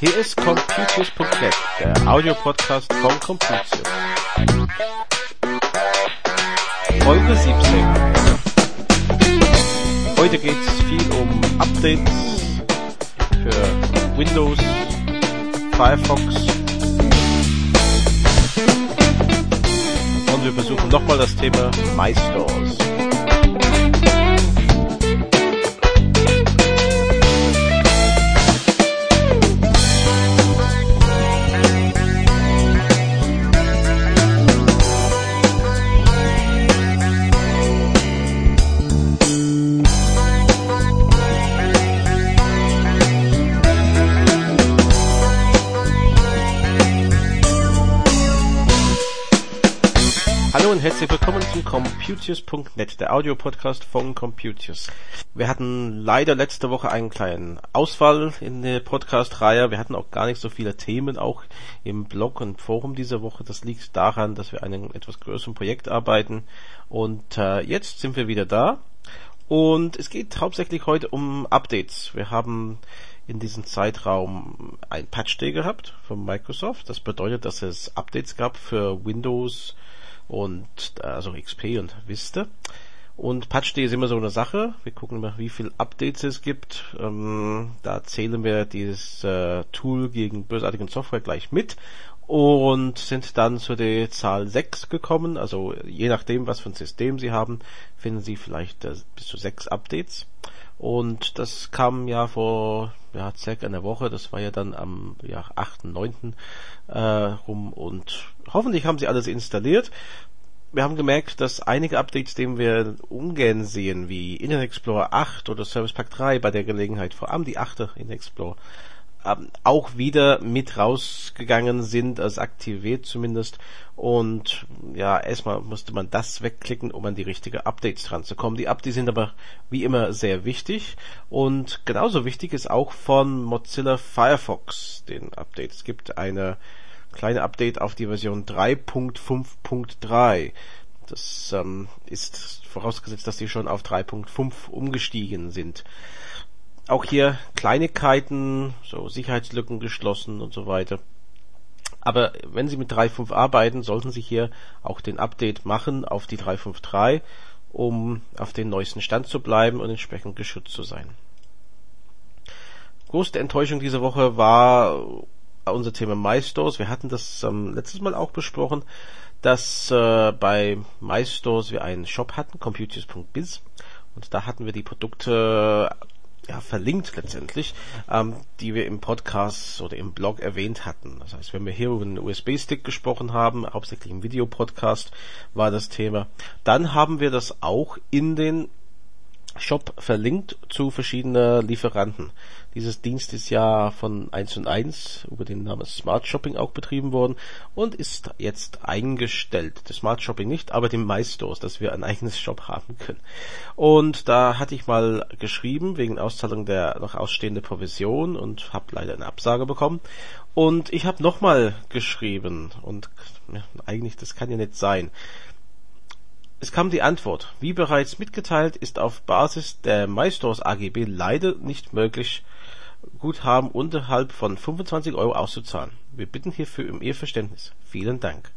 Hier ist Computius.net, der Audiopodcast von Computius. Folge 17. Heute geht es viel um Updates für Windows, Firefox und wir versuchen nochmal das Thema MyStores. Und herzlich willkommen zum Computius.net, der Audiopodcast von Computius. Wir hatten leider letzte Woche einen kleinen Ausfall in der Podcast-Reihe. Wir hatten auch gar nicht so viele Themen, auch im Blog und Forum diese Woche. Das liegt daran, dass wir an einem etwas größeren Projekt arbeiten. Und äh, jetzt sind wir wieder da. Und es geht hauptsächlich heute um Updates. Wir haben in diesem Zeitraum ein Patch Day gehabt von Microsoft. Das bedeutet, dass es Updates gab für Windows und also XP und Vista. Und PatchD ist immer so eine Sache. Wir gucken mal, wie viel Updates es gibt. Ähm, da zählen wir dieses äh, Tool gegen bösartigen Software gleich mit und sind dann zu der Zahl 6 gekommen. Also je nachdem, was für ein System Sie haben, finden Sie vielleicht äh, bis zu 6 Updates. Und das kam ja vor ja, circa einer Woche, das war ja dann am ja, 8.9. Äh, rum und hoffentlich haben sie alles installiert. Wir haben gemerkt, dass einige Updates, die wir ungern sehen, wie Internet Explorer 8 oder Service Pack 3 bei der Gelegenheit, vor allem die 8. Internet Explorer, auch wieder mit rausgegangen sind, als aktiviert zumindest. Und ja, erstmal musste man das wegklicken, um an die richtige Updates dran zu kommen. Die Updates sind aber wie immer sehr wichtig. Und genauso wichtig ist auch von Mozilla Firefox den Update. Es gibt eine kleine Update auf die Version 3.5.3. Das ähm, ist vorausgesetzt, dass sie schon auf 3.5 umgestiegen sind auch hier Kleinigkeiten, so Sicherheitslücken geschlossen und so weiter. Aber wenn Sie mit 3.5 arbeiten, sollten Sie hier auch den Update machen auf die 3.5.3, um auf den neuesten Stand zu bleiben und entsprechend geschützt zu sein. Größte Enttäuschung diese Woche war unser Thema MyStores. Wir hatten das ähm, letztes Mal auch besprochen, dass äh, bei MyStores wir einen Shop hatten, computers.biz. Und da hatten wir die Produkte ja, verlinkt letztendlich, ähm, die wir im Podcast oder im Blog erwähnt hatten. Das heißt, wenn wir hier über einen USB-Stick gesprochen haben, hauptsächlich im Videopodcast war das Thema, dann haben wir das auch in den Shop verlinkt zu verschiedenen Lieferanten. Dieses Dienst ist ja von 1 und 1 über den Namen Smart Shopping auch betrieben worden und ist jetzt eingestellt. Das Smart Shopping nicht, aber den MyStores, dass wir ein eigenes Shop haben können. Und da hatte ich mal geschrieben wegen Auszahlung der noch ausstehende Provision und habe leider eine Absage bekommen. Und ich habe nochmal geschrieben und ja, eigentlich das kann ja nicht sein. Es kam die Antwort: Wie bereits mitgeteilt, ist auf Basis der MyStores AGB leider nicht möglich, Guthaben unterhalb von 25 Euro auszuzahlen. Wir bitten hierfür um Ihr Verständnis. Vielen Dank.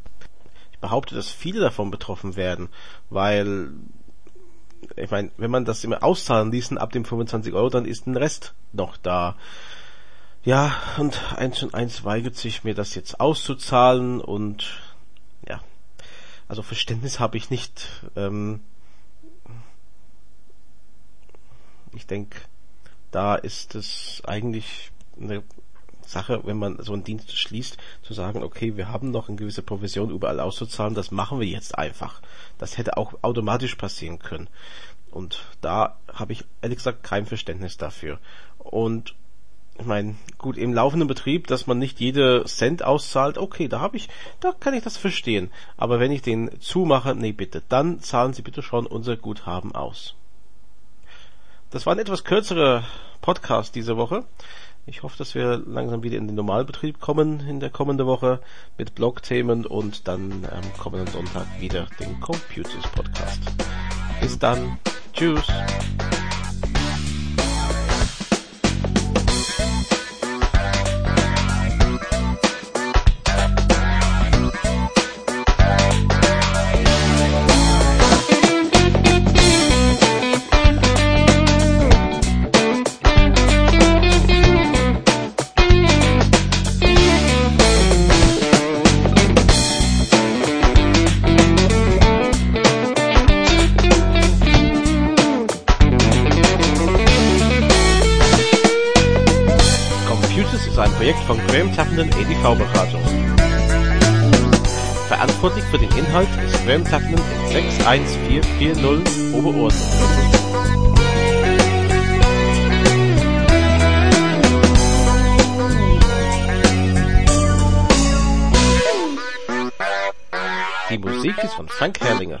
Ich behaupte, dass viele davon betroffen werden, weil ich meine, wenn man das immer auszahlen ließen ab dem 25 Euro, dann ist ein Rest noch da. Ja, und eins und eins weigert sich mir das jetzt auszuzahlen und ja, also Verständnis habe ich nicht. Ähm, ich denke, da ist es eigentlich eine Sache, wenn man so einen Dienst schließt, zu sagen, okay, wir haben noch eine gewisse Provision überall auszuzahlen, das machen wir jetzt einfach. Das hätte auch automatisch passieren können. Und da habe ich ehrlich gesagt kein Verständnis dafür. Und ich meine, gut, im laufenden Betrieb, dass man nicht jede Cent auszahlt, okay, da habe ich, da kann ich das verstehen. Aber wenn ich den zumache, nee bitte, dann zahlen Sie bitte schon unser Guthaben aus. Das war ein etwas kürzerer Podcast diese Woche. Ich hoffe, dass wir langsam wieder in den Normalbetrieb kommen in der kommenden Woche mit Blog-Themen und dann am kommenden Sonntag wieder den Computers Podcast. Bis dann. Tschüss. Projekt von Graham Tappenden EDV-Beratung. Verantwortlich für den Inhalt ist Tappenden in 61440 Oberursen. Die Musik ist von Frank Herrlinger.